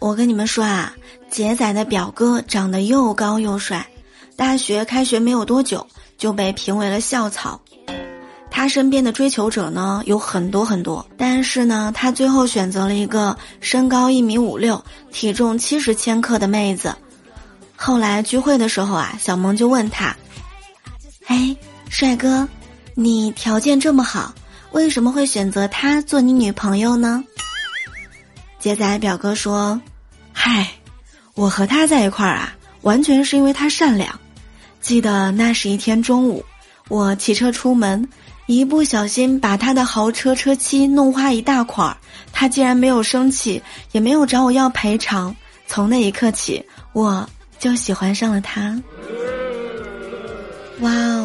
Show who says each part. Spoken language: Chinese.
Speaker 1: 我跟你们说啊，杰仔的表哥长得又高又帅，大学开学没有多久就被评为了校草。他身边的追求者呢有很多很多，但是呢，他最后选择了一个身高一米五六、体重七十千克的妹子。后来聚会的时候啊，小萌就问他：“哎，帅哥，你条件这么好，为什么会选择她做你女朋友呢？”杰仔表哥说：“嗨，我和他在一块儿啊，完全是因为他善良。记得那是一天中午，我骑车出门。”一不小心把他的豪车车漆弄花一大块儿，他竟然没有生气，也没有找我要赔偿。从那一刻起，我就喜欢上了他。哇哦！